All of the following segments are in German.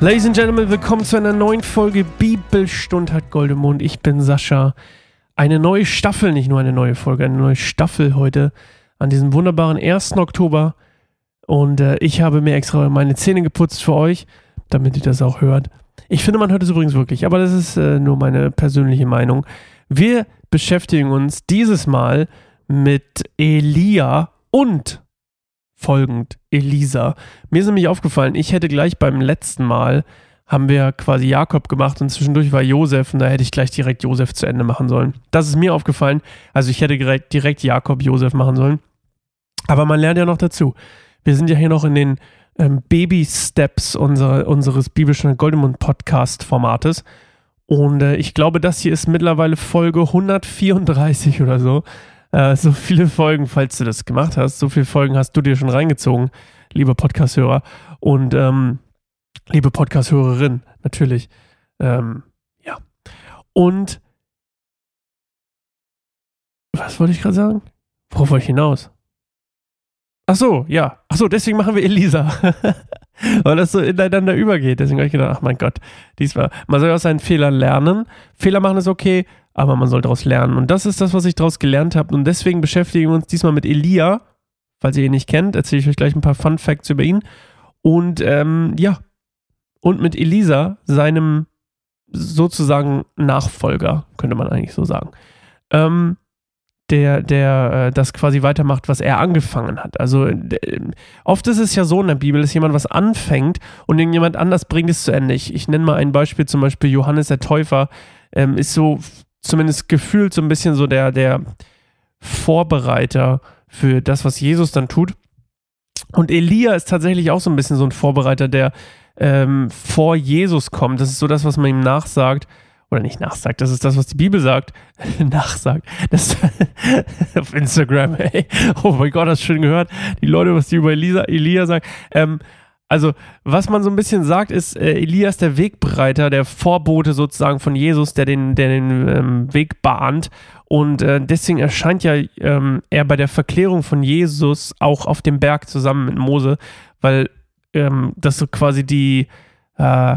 Ladies and Gentlemen, willkommen zu einer neuen Folge Bibelstund hat Goldemond. Ich bin Sascha. Eine neue Staffel, nicht nur eine neue Folge, eine neue Staffel heute an diesem wunderbaren 1. Oktober. Und äh, ich habe mir extra meine Zähne geputzt für euch, damit ihr das auch hört. Ich finde, man hört es übrigens wirklich, aber das ist äh, nur meine persönliche Meinung. Wir beschäftigen uns dieses Mal mit Elia und folgend Elisa. Mir ist nämlich aufgefallen, ich hätte gleich beim letzten Mal haben wir quasi Jakob gemacht und zwischendurch war Josef und da hätte ich gleich direkt Josef zu Ende machen sollen. Das ist mir aufgefallen. Also ich hätte direkt, direkt Jakob Josef machen sollen. Aber man lernt ja noch dazu. Wir sind ja hier noch in den ähm, Baby-Steps unserer, unseres biblischen Goldemund-Podcast-Formates. Und äh, ich glaube, das hier ist mittlerweile Folge 134 oder so. Äh, so viele Folgen, falls du das gemacht hast, so viele Folgen hast du dir schon reingezogen, lieber Podcast-Hörer. Und ähm, liebe Podcast-Hörerin, natürlich. Ähm, ja. Und was wollte ich gerade sagen? Worauf wollte ich hinaus? Ach so, ja. Ach so, deswegen machen wir Elisa. Weil das so ineinander übergeht. Deswegen habe ich gedacht, ach mein Gott, diesmal. Man soll aus seinen Fehlern lernen. Fehler machen ist okay, aber man soll daraus lernen. Und das ist das, was ich daraus gelernt habe. Und deswegen beschäftigen wir uns diesmal mit Elia. Falls ihr ihn nicht kennt, erzähle ich euch gleich ein paar Fun Facts über ihn. Und ähm, ja, und mit Elisa, seinem sozusagen Nachfolger, könnte man eigentlich so sagen. Ähm, der, der äh, das quasi weitermacht, was er angefangen hat. Also oft ist es ja so in der Bibel, dass jemand was anfängt und irgendjemand anders bringt es zu Ende. Ich, ich nenne mal ein Beispiel, zum Beispiel Johannes der Täufer ähm, ist so zumindest gefühlt so ein bisschen so der, der Vorbereiter für das, was Jesus dann tut. Und Elia ist tatsächlich auch so ein bisschen so ein Vorbereiter, der ähm, vor Jesus kommt. Das ist so das, was man ihm nachsagt. Oder nicht nachsagt, das ist das, was die Bibel sagt. nachsagt. Das auf Instagram, ey. Oh mein Gott, hast du schon gehört? Die Leute, was die über Elisa, Elia sagen. Ähm, also, was man so ein bisschen sagt, ist, äh, Elias der Wegbereiter, der Vorbote sozusagen von Jesus, der den, der den ähm, Weg bahnt. Und äh, deswegen erscheint ja ähm, er bei der Verklärung von Jesus auch auf dem Berg zusammen mit Mose, weil ähm, das so quasi die, äh,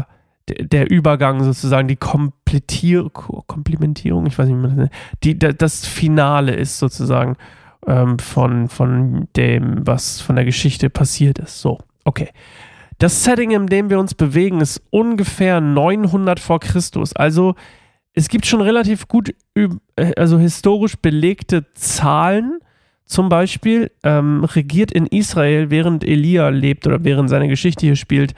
der Übergang sozusagen, die Komplettier Komplementierung, ich weiß nicht, mehr, die, das Finale ist sozusagen ähm, von, von dem, was von der Geschichte passiert ist. So, okay. Das Setting, in dem wir uns bewegen, ist ungefähr 900 vor Christus. Also es gibt schon relativ gut, äh, also historisch belegte Zahlen, zum Beispiel ähm, regiert in Israel, während Elia lebt oder während seine Geschichte hier spielt,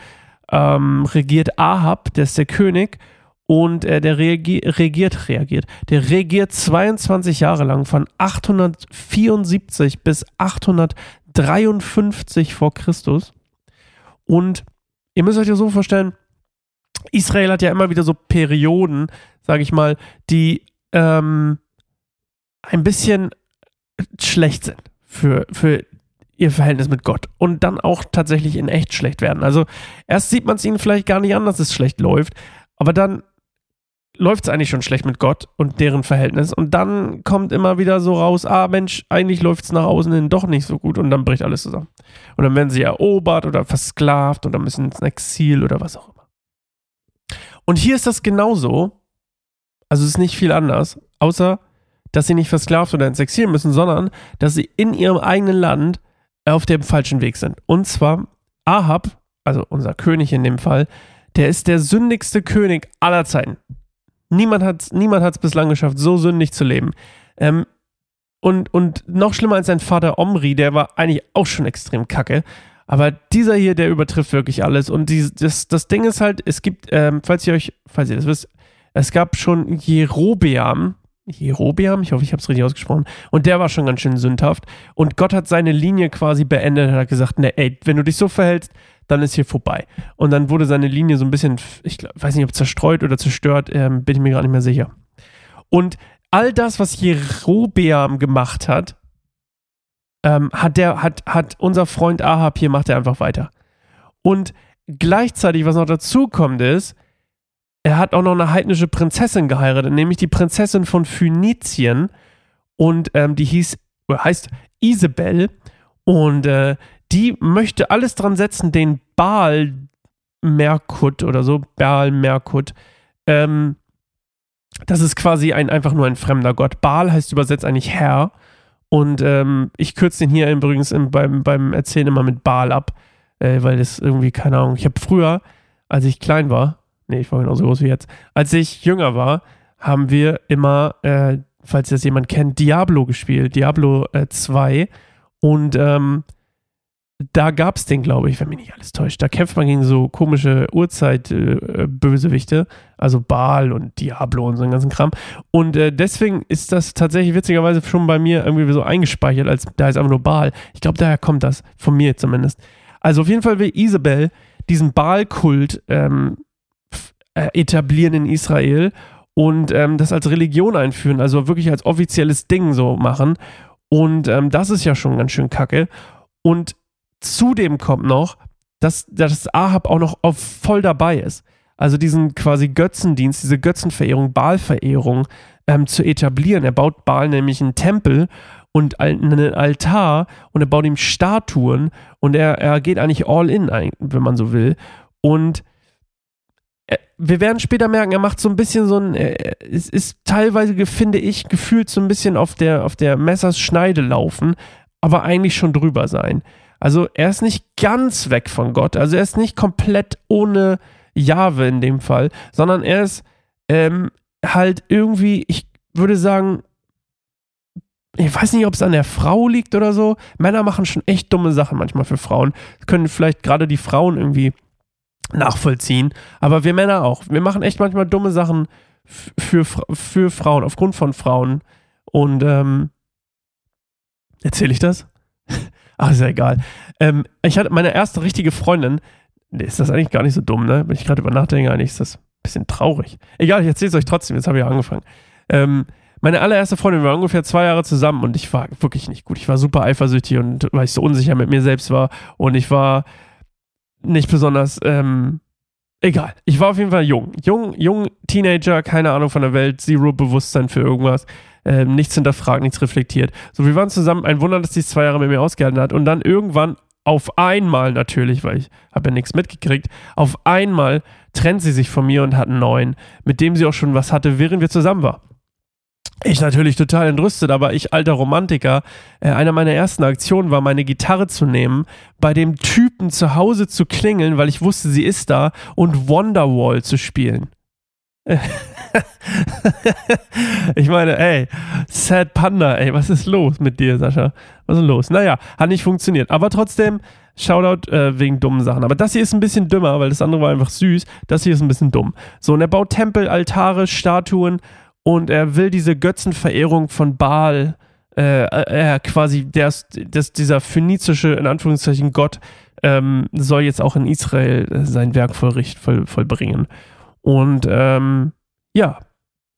ähm, regiert Ahab, der ist der König, und äh, der regiert, reagiert, der regiert 22 Jahre lang von 874 bis 853 vor Christus. Und ihr müsst euch das so vorstellen, Israel hat ja immer wieder so Perioden, sage ich mal, die ähm, ein bisschen schlecht sind für, für ihr Verhältnis mit Gott und dann auch tatsächlich in echt schlecht werden. Also erst sieht man es ihnen vielleicht gar nicht an, dass es schlecht läuft, aber dann läuft es eigentlich schon schlecht mit Gott und deren Verhältnis und dann kommt immer wieder so raus, ah Mensch, eigentlich läuft es nach außen hin doch nicht so gut und dann bricht alles zusammen. Und dann werden sie erobert oder versklavt oder müssen ins Exil oder was auch immer. Und hier ist das genauso, also es ist nicht viel anders, außer dass sie nicht versklavt oder ins Exil müssen, sondern dass sie in ihrem eigenen Land auf dem falschen Weg sind. Und zwar Ahab, also unser König in dem Fall, der ist der sündigste König aller Zeiten. Niemand hat es niemand bislang geschafft, so sündig zu leben. Ähm, und, und noch schlimmer als sein Vater Omri, der war eigentlich auch schon extrem kacke. Aber dieser hier, der übertrifft wirklich alles. Und die, das, das Ding ist halt, es gibt, ähm, falls ihr euch, falls ihr das wisst, es gab schon Jerobeam, Jerobeam, ich hoffe, ich habe es richtig ausgesprochen. Und der war schon ganz schön sündhaft. Und Gott hat seine Linie quasi beendet und hat gesagt, ne, ey, wenn du dich so verhältst, dann ist hier vorbei. Und dann wurde seine Linie so ein bisschen, ich weiß nicht, ob zerstreut oder zerstört, ähm, bin ich mir gar nicht mehr sicher. Und all das, was Jerobeam gemacht hat, ähm, hat der, hat, hat unser Freund Ahab hier, macht er einfach weiter. Und gleichzeitig, was noch dazu kommt, ist, er hat auch noch eine heidnische Prinzessin geheiratet, nämlich die Prinzessin von Phönizien. Und ähm, die hieß, heißt Isabel. Und äh, die möchte alles dran setzen, den Baal Merkut oder so, Baal Merkut. Ähm, das ist quasi ein, einfach nur ein fremder Gott. Baal heißt übersetzt eigentlich Herr. Und ähm, ich kürze den hier übrigens im, beim, beim Erzählen immer mit Baal ab, äh, weil das irgendwie, keine Ahnung, ich habe früher, als ich klein war, nee, ich war genauso groß wie jetzt, als ich jünger war, haben wir immer, äh, falls das jemand kennt, Diablo gespielt, Diablo äh, 2. Und ähm, da gab es den, glaube ich, wenn mich nicht alles täuscht. Da kämpft man gegen so komische Urzeit-Bösewichte, äh, also Baal und Diablo und so einen ganzen Kram. Und äh, deswegen ist das tatsächlich witzigerweise schon bei mir irgendwie so eingespeichert, als da ist einfach nur Baal. Ich glaube, daher kommt das, von mir zumindest. Also auf jeden Fall will Isabel diesen Baal-Kult ähm, äh, etablieren in Israel und ähm, das als Religion einführen, also wirklich als offizielles Ding so machen. Und ähm, das ist ja schon ganz schön kacke. Und Zudem kommt noch, dass, dass Ahab auch noch auf voll dabei ist. Also diesen quasi Götzendienst, diese Götzenverehrung, Baalverehrung ähm, zu etablieren. Er baut Baal nämlich einen Tempel und einen Altar und er baut ihm Statuen und er, er geht eigentlich all in, wenn man so will. Und wir werden später merken, er macht so ein bisschen so ein, es ist teilweise, finde ich, gefühlt so ein bisschen auf der, auf der Messerschneide laufen, aber eigentlich schon drüber sein. Also er ist nicht ganz weg von Gott. Also er ist nicht komplett ohne Jahwe in dem Fall, sondern er ist ähm, halt irgendwie, ich würde sagen, ich weiß nicht, ob es an der Frau liegt oder so. Männer machen schon echt dumme Sachen manchmal für Frauen. Können vielleicht gerade die Frauen irgendwie nachvollziehen. Aber wir Männer auch. Wir machen echt manchmal dumme Sachen für, für Frauen, aufgrund von Frauen. Und ähm, erzähle ich das? Ach, ist ja egal. Ähm, ich hatte meine erste richtige Freundin. Ist das eigentlich gar nicht so dumm, ne? Wenn ich gerade über nachdenke, eigentlich ist das ein bisschen traurig. Egal, ich erzähle es euch trotzdem. Jetzt habe ich ja angefangen. Ähm, meine allererste Freundin waren ungefähr zwei Jahre zusammen und ich war wirklich nicht gut. Ich war super eifersüchtig und weil ich so unsicher mit mir selbst war und ich war nicht besonders, ähm, egal. Ich war auf jeden Fall jung. Jung, jung Teenager, keine Ahnung von der Welt, zero Bewusstsein für irgendwas äh, nichts hinterfragt, nichts reflektiert. So, wir waren zusammen, ein Wunder, dass die zwei Jahre mit mir ausgehalten hat. Und dann irgendwann auf einmal natürlich, weil ich habe ja nichts mitgekriegt, auf einmal trennt sie sich von mir und hat einen neuen, mit dem sie auch schon was hatte, während wir zusammen waren. Ich natürlich total entrüstet, aber ich, alter Romantiker, äh, einer meiner ersten Aktionen war, meine Gitarre zu nehmen, bei dem Typen zu Hause zu klingeln, weil ich wusste, sie ist da, und Wonderwall zu spielen. ich meine, ey, Sad Panda, ey, was ist los mit dir, Sascha? Was ist los? Naja, hat nicht funktioniert. Aber trotzdem, Shoutout äh, wegen dummen Sachen. Aber das hier ist ein bisschen dümmer, weil das andere war einfach süß. Das hier ist ein bisschen dumm. So, und er baut Tempel, Altare, Statuen und er will diese Götzenverehrung von Baal, äh, äh, quasi, der, das, dieser phönizische, in Anführungszeichen, Gott, ähm, soll jetzt auch in Israel sein Werk vollricht, voll, vollbringen. Und ähm, ja,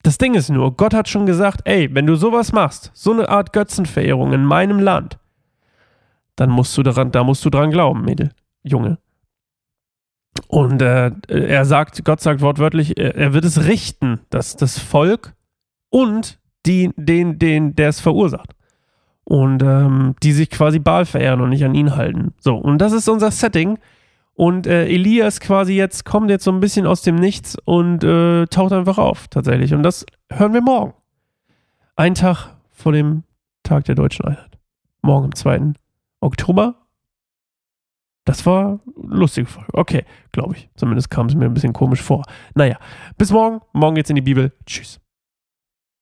das Ding ist nur, Gott hat schon gesagt, ey, wenn du sowas machst, so eine Art Götzenverehrung in meinem Land, dann musst du daran, da musst du dran glauben, Mädel, Junge. Und äh, er sagt, Gott sagt wortwörtlich, er wird es richten, dass das Volk und die, den, den, der es verursacht. Und ähm, die sich quasi Baal verehren und nicht an ihn halten. So, und das ist unser Setting. Und äh, Elias quasi jetzt kommt jetzt so ein bisschen aus dem Nichts und äh, taucht einfach auf, tatsächlich. Und das hören wir morgen. Ein Tag vor dem Tag der Deutschen Einheit. Morgen am 2. Oktober. Das war lustige Folge. Okay, glaube ich. Zumindest kam es mir ein bisschen komisch vor. Naja, bis morgen. Morgen geht's in die Bibel. Tschüss.